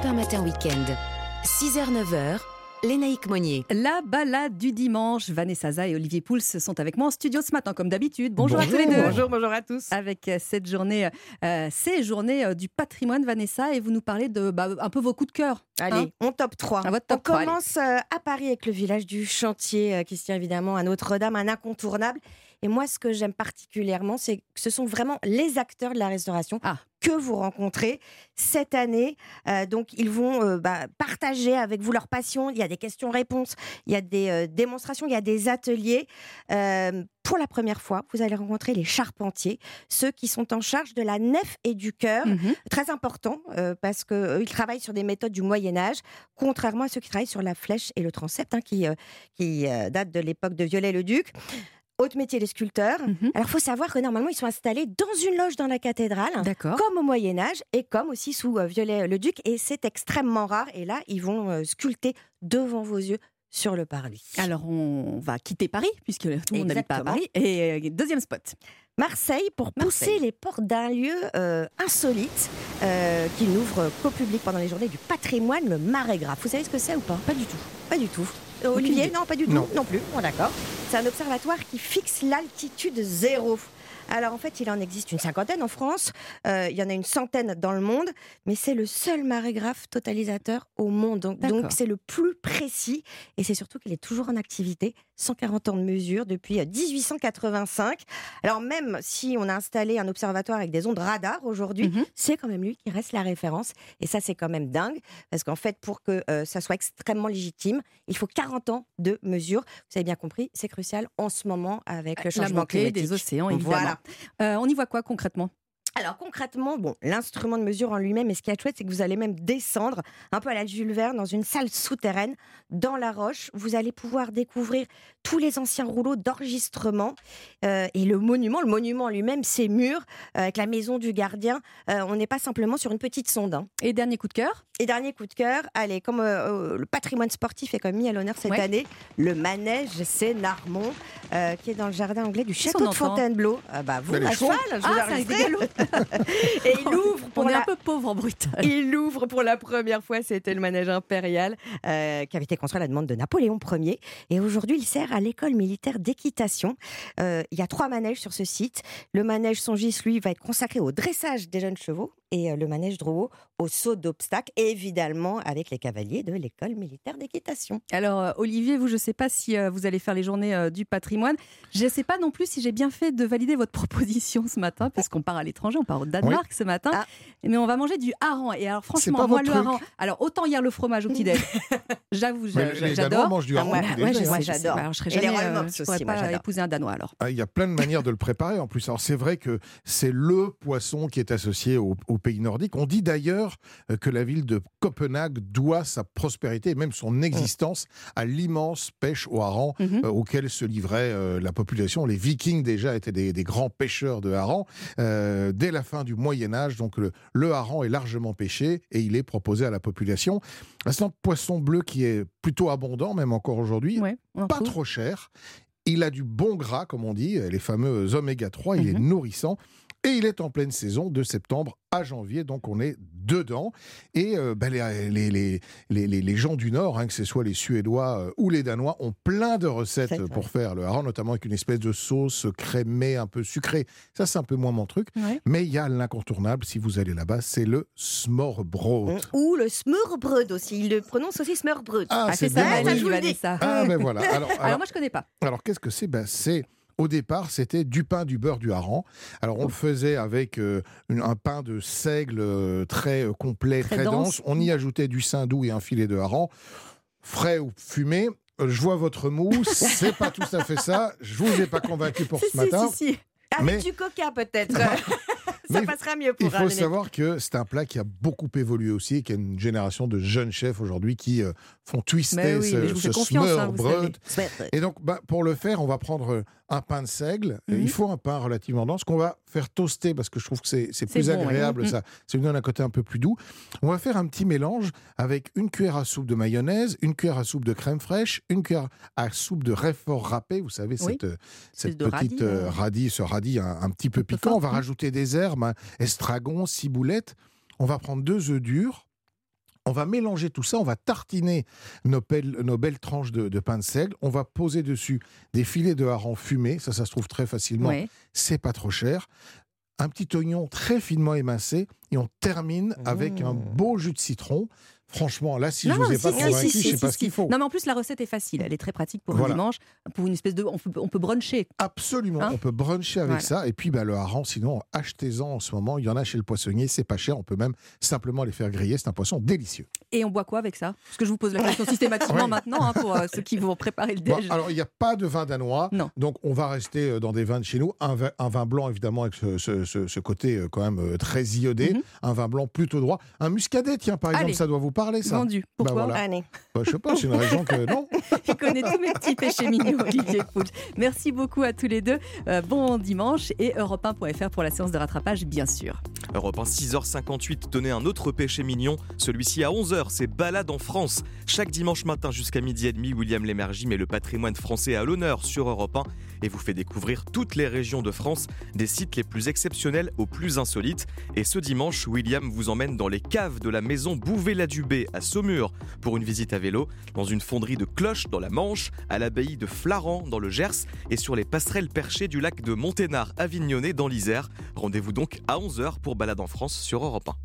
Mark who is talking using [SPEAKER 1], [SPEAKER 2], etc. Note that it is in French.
[SPEAKER 1] Europe 1 Matin Week-end. 6h-9h, Lénaïque Monnier.
[SPEAKER 2] La balade du dimanche. Vanessa Zah et Olivier Pouls sont avec moi en studio ce matin, comme d'habitude. Bonjour, à tous les deux.
[SPEAKER 3] Bonjour, bonjour à tous.
[SPEAKER 2] Avec euh, cette journée, euh, ces journées euh, du patrimoine, Vanessa, et vous nous parlez de bah, un peu vos coups de cœur.
[SPEAKER 3] Allez,
[SPEAKER 2] hein
[SPEAKER 3] on top 3.
[SPEAKER 2] À votre top
[SPEAKER 3] on
[SPEAKER 2] 3,
[SPEAKER 3] commence à Paris avec le village du chantier euh, qui se tient évidemment à Notre-Dame, un incontournable. Et moi, ce que j'aime particulièrement, c'est que ce sont vraiment les acteurs de la restauration
[SPEAKER 2] Ah.
[SPEAKER 3] Que vous rencontrez cette année. Euh, donc, ils vont euh, bah, partager avec vous leur passion. Il y a des questions-réponses, il y a des euh, démonstrations, il y a des ateliers. Pour la première fois, vous allez rencontrer les charpentiers, ceux qui sont en charge de la nef et du cœur.
[SPEAKER 2] Mhm.
[SPEAKER 3] Très important parce qu'ils travaillent sur des méthodes du Moyen Âge, contrairement à ceux qui travaillent sur la flèche et le transept, hein, qui, qui datent de l'époque de Viollet-le-Duc. Autre métier, les sculpteurs.
[SPEAKER 2] Mhm.
[SPEAKER 3] Alors, il faut savoir que normalement, ils sont installés dans une loge dans la cathédrale, comme au Moyen Âge, et comme aussi sous euh, Viollet-le-Duc. Et c'est extrêmement rare. Et là, ils vont euh, sculpter devant vos yeux sur le parvis.
[SPEAKER 2] Alors, on va quitter Paris, puisque tout le monde n'habite pas à. Paris. Et euh, deuxième spot.
[SPEAKER 3] Marseille pour pousser
[SPEAKER 2] Marseille.
[SPEAKER 3] les portes d'un lieu euh, insolite euh, qui n'ouvre qu'au public pendant les journées du patrimoine, le Marégraphe. Vous savez ce que c'est ou pas? Pas du tout. Pas du tout. Euh, Olivier, non, pas du tout.
[SPEAKER 4] Non.
[SPEAKER 3] Non, plus. Bon, d'accord. C'est un observatoire qui fixe l'altitude zéro. Alors en fait, il en existe une cinquantaine en France, euh, il y en a une centaine dans le monde, mais c'est le seul marégraphe totalisateur au monde. Donc c'est le plus précis et c'est surtout qu'il est toujours en activité, 140 ans de mesure depuis euh, 1885. Alors même si on a installé un observatoire avec des ondes radar aujourd'hui,
[SPEAKER 2] Mhm.
[SPEAKER 3] c'est quand même lui qui reste la référence. Et ça, c'est quand même dingue, parce qu'en fait, pour que euh, ça soit extrêmement légitime, il faut 40 ans de mesure. Vous avez bien compris, c'est crucial en ce moment avec le
[SPEAKER 2] La
[SPEAKER 3] changement
[SPEAKER 2] montée
[SPEAKER 3] climatique.
[SPEAKER 2] des océans, évidemment.
[SPEAKER 3] Voilà.
[SPEAKER 2] Euh, on y voit quoi concrètement?
[SPEAKER 3] Alors concrètement, bon, l'instrument de mesure en lui-même, et ce qui est chouette, c'est que vous allez même descendre un peu à la Jules Verne dans une salle souterraine dans la roche. Vous allez pouvoir découvrir tous les anciens rouleaux d'enregistrement euh, et le monument. Le monument en lui-même, ses murs euh, avec la maison du gardien. Euh, on n'est pas simplement sur une petite sonde. hein.
[SPEAKER 2] Et dernier coup de cœur?
[SPEAKER 3] Et dernier coup de cœur, allez, comme le patrimoine sportif est comme mis à l'honneur cette
[SPEAKER 2] Ouais.
[SPEAKER 3] année, le manège Sénarmont, euh, qui est dans le jardin anglais du château de Fontainebleau. Ah bah vous, à cheval, je vous
[SPEAKER 2] Ah, rigolo.
[SPEAKER 3] Et il ouvre pour
[SPEAKER 2] On est
[SPEAKER 3] la...
[SPEAKER 2] un peu pauvre en.
[SPEAKER 3] Il ouvre pour la première fois, c'était le manège impérial euh, qui avait été construit à la demande de Napoléon Ier. Et aujourd'hui, il sert à l'école militaire d'équitation. Euh, il y a trois manèges sur ce site. Le manège Songis, lui, va être consacré au dressage des jeunes chevaux et le manège Drouot au saut d'obstacles, évidemment avec les cavaliers de l'école militaire d'équitation.
[SPEAKER 2] Alors, euh, Olivier, vous, je ne sais pas si vous allez faire les journées du patrimoine. Je ne sais pas non plus si j'ai bien fait de valider votre proposition ce matin, parce qu'on part à l'étranger, on part au Danemark ce matin.
[SPEAKER 3] Ah.
[SPEAKER 2] Mais on va manger du hareng. Et alors, franchement, moi, le hareng. Alors, autant hier le fromage au petit-déj. J'avoue, j'adore.
[SPEAKER 4] mangent du
[SPEAKER 3] Ah,
[SPEAKER 4] hareng
[SPEAKER 3] moi- ouais. Moi, j'adore.
[SPEAKER 2] Alors, je serais jamais, euh, je pourrais
[SPEAKER 3] aussi, moi,
[SPEAKER 2] pas
[SPEAKER 3] j'adore.
[SPEAKER 2] épouser un Danois alors.
[SPEAKER 4] Ah, Il y a plein de manières de le préparer en plus. Alors c'est vrai que c'est le poisson qui est associé au, au pays nordique. On dit d'ailleurs euh, que la ville de Copenhague doit sa prospérité et même son existence à l'immense pêche au hareng
[SPEAKER 2] Mhm.
[SPEAKER 4] euh, auquel se livrait euh, la population. Les Vikings déjà étaient des, des grands pêcheurs de hareng. Euh, dès la fin du Moyen Âge, donc le, le hareng est largement pêché et il est proposé à la population. C'est un poisson bleu qui est plutôt abondant, même encore aujourd'hui
[SPEAKER 2] Ouais, on en
[SPEAKER 4] pas trop cher. Il a du bon gras, comme on dit, les fameux oméga 3. Il est
[SPEAKER 2] Mhm.
[SPEAKER 4] nourrissant. Et il est en pleine saison de septembre à janvier, donc on est dedans. Et euh, ben, les, les, les, les, les- les gens du Nord, hein, que ce soit les Suédois euh, ou les Danois, ont plein de recettes pour faire le hareng, notamment avec une espèce de sauce crémée, un peu sucrée. Ça, c'est un peu moins mon truc.
[SPEAKER 2] Ouais.
[SPEAKER 4] Mais il y a l'incontournable, si vous allez là-bas, c'est le smørbrød.
[SPEAKER 3] Ou le smørbrød aussi. Il le prononce aussi smørbrød.
[SPEAKER 4] Ah,
[SPEAKER 2] Ah, c'est ça,
[SPEAKER 3] ça, je vous le dis.
[SPEAKER 2] Vanessa.
[SPEAKER 4] Ah, mais voilà. Alors,
[SPEAKER 2] Alors,
[SPEAKER 4] alors-
[SPEAKER 2] moi, je connais pas.
[SPEAKER 4] Alors, qu'est-ce que c'est? Ben, C'est au départ, c'était du pain, du beurre, du hareng. Alors, on le faisait avec euh, une- un pain de seigle euh, très euh, complet,
[SPEAKER 2] Très
[SPEAKER 4] très,
[SPEAKER 2] dense.
[SPEAKER 4] dense. On y ajoutait du saindoux et un filet de hareng, frais ou fumé. Je vois votre mousse, c'est pas tout à fait ça. Je vous ai pas convaincu pour
[SPEAKER 2] Si,
[SPEAKER 4] ce matin.
[SPEAKER 2] si.
[SPEAKER 3] Avec
[SPEAKER 4] Mais-
[SPEAKER 3] du coca peut-être. Ça passera mieux pour
[SPEAKER 4] Il faut savoir que c'est un plat qui a beaucoup évolué aussi et qu'il y a une génération de jeunes chefs aujourd'hui qui euh, font twister
[SPEAKER 2] oui,
[SPEAKER 4] ce, ce
[SPEAKER 2] hein,
[SPEAKER 4] smørbrød.
[SPEAKER 2] savez.
[SPEAKER 4] Et donc, bah, pour le faire, on va prendre euh, un pain de seigle. Euh,
[SPEAKER 2] Mhm.
[SPEAKER 4] Il faut un pain relativement dense qu'on va faire toaster parce que je trouve que c'est plus
[SPEAKER 2] bon,
[SPEAKER 4] agréable.
[SPEAKER 2] Mhm.
[SPEAKER 4] Ça, ça lui donne un côté un peu plus doux. On va faire un petit mélange avec une cuillère à soupe de mayonnaise, une cuillère à soupe de crème fraîche, une cuillère à soupe de réfort râpé. Vous savez,
[SPEAKER 2] Oui.
[SPEAKER 4] cette, euh, cette
[SPEAKER 2] de radis,
[SPEAKER 4] petite euh,
[SPEAKER 2] là.
[SPEAKER 4] radis, ce radis un, un petit peu piquant.
[SPEAKER 2] fort,
[SPEAKER 4] on va
[SPEAKER 2] mhm.
[SPEAKER 4] rajouter des herbes, hein, estragon, ciboulette. On va prendre deux œufs durs. On va mélanger tout ça, on va tartiner nos belles, nos belles tranches de, de pain de seigle, on va poser dessus des filets de hareng fumés, ça ça se trouve très facilement,
[SPEAKER 2] Ouais.
[SPEAKER 4] c'est pas trop cher. Un petit oignon très finement émincé et on termine avec un beau jus de citron. Franchement, là, si
[SPEAKER 2] Non,
[SPEAKER 4] je vous ai
[SPEAKER 2] si,
[SPEAKER 4] pas
[SPEAKER 2] si,
[SPEAKER 4] convaincu,
[SPEAKER 2] si,
[SPEAKER 4] je sais pas ce qu'il faut.
[SPEAKER 2] Non, mais en plus, la recette est facile. Elle est très pratique pour
[SPEAKER 4] Voilà.
[SPEAKER 2] un dimanche, pour une espèce de. On peut, on peut bruncher.
[SPEAKER 4] Absolument,
[SPEAKER 2] Hein
[SPEAKER 4] on peut bruncher avec
[SPEAKER 2] Voilà.
[SPEAKER 4] ça. Et puis bah, le hareng, sinon, achetez-en en ce moment. Il y en a chez le poissonnier, c'est pas cher. On peut même simplement les faire griller. C'est un poisson délicieux.
[SPEAKER 2] Et on boit quoi avec ça? Parce que je vous pose la question systématiquement maintenant hein, pour euh, ceux qui vont préparer le
[SPEAKER 4] Bon,
[SPEAKER 2] déj.
[SPEAKER 4] alors, il n'y a pas de vin danois.
[SPEAKER 2] Non.
[SPEAKER 4] Donc, on va rester euh, dans des vins de chez nous. Un vin, un vin blanc, évidemment, avec ce, ce- ce- ce côté euh, quand même très iodé.
[SPEAKER 2] Mhm.
[SPEAKER 4] Un vin blanc plutôt droit. Un muscadet, tiens, par exemple, ça doit vous parler, ça
[SPEAKER 2] Vendu. Pourquoi
[SPEAKER 4] voilà.
[SPEAKER 3] Allez.
[SPEAKER 4] Bah, Je sais pas, c'est une région que. Non
[SPEAKER 2] Il connaît tous mes petits péchés mignons, Olivier Pouch. Merci beaucoup à tous les deux. Euh, bon dimanche et europe1.fr pour la séance de rattrapage, bien sûr.
[SPEAKER 5] Europe 1, 6h58, tenez un autre péché mignon, celui-ci à 11h, c'est Balade en France. Chaque dimanche matin jusqu'à midi et demi, William Lémergie met le patrimoine français à l'honneur sur Europe 1 et vous fait découvrir toutes les régions de France, des sites les plus exceptionnels aux plus insolites. Et ce dimanche, William vous emmène dans les caves de la maison À Saumur pour une visite à vélo, dans une fonderie de cloches dans la Manche, à l'abbaye de Flaran dans le Gers et sur les passerelles perchées du lac de Monténard avignonné dans l'Isère. Rendez-vous donc à 11h pour Balade en France sur Europe 1.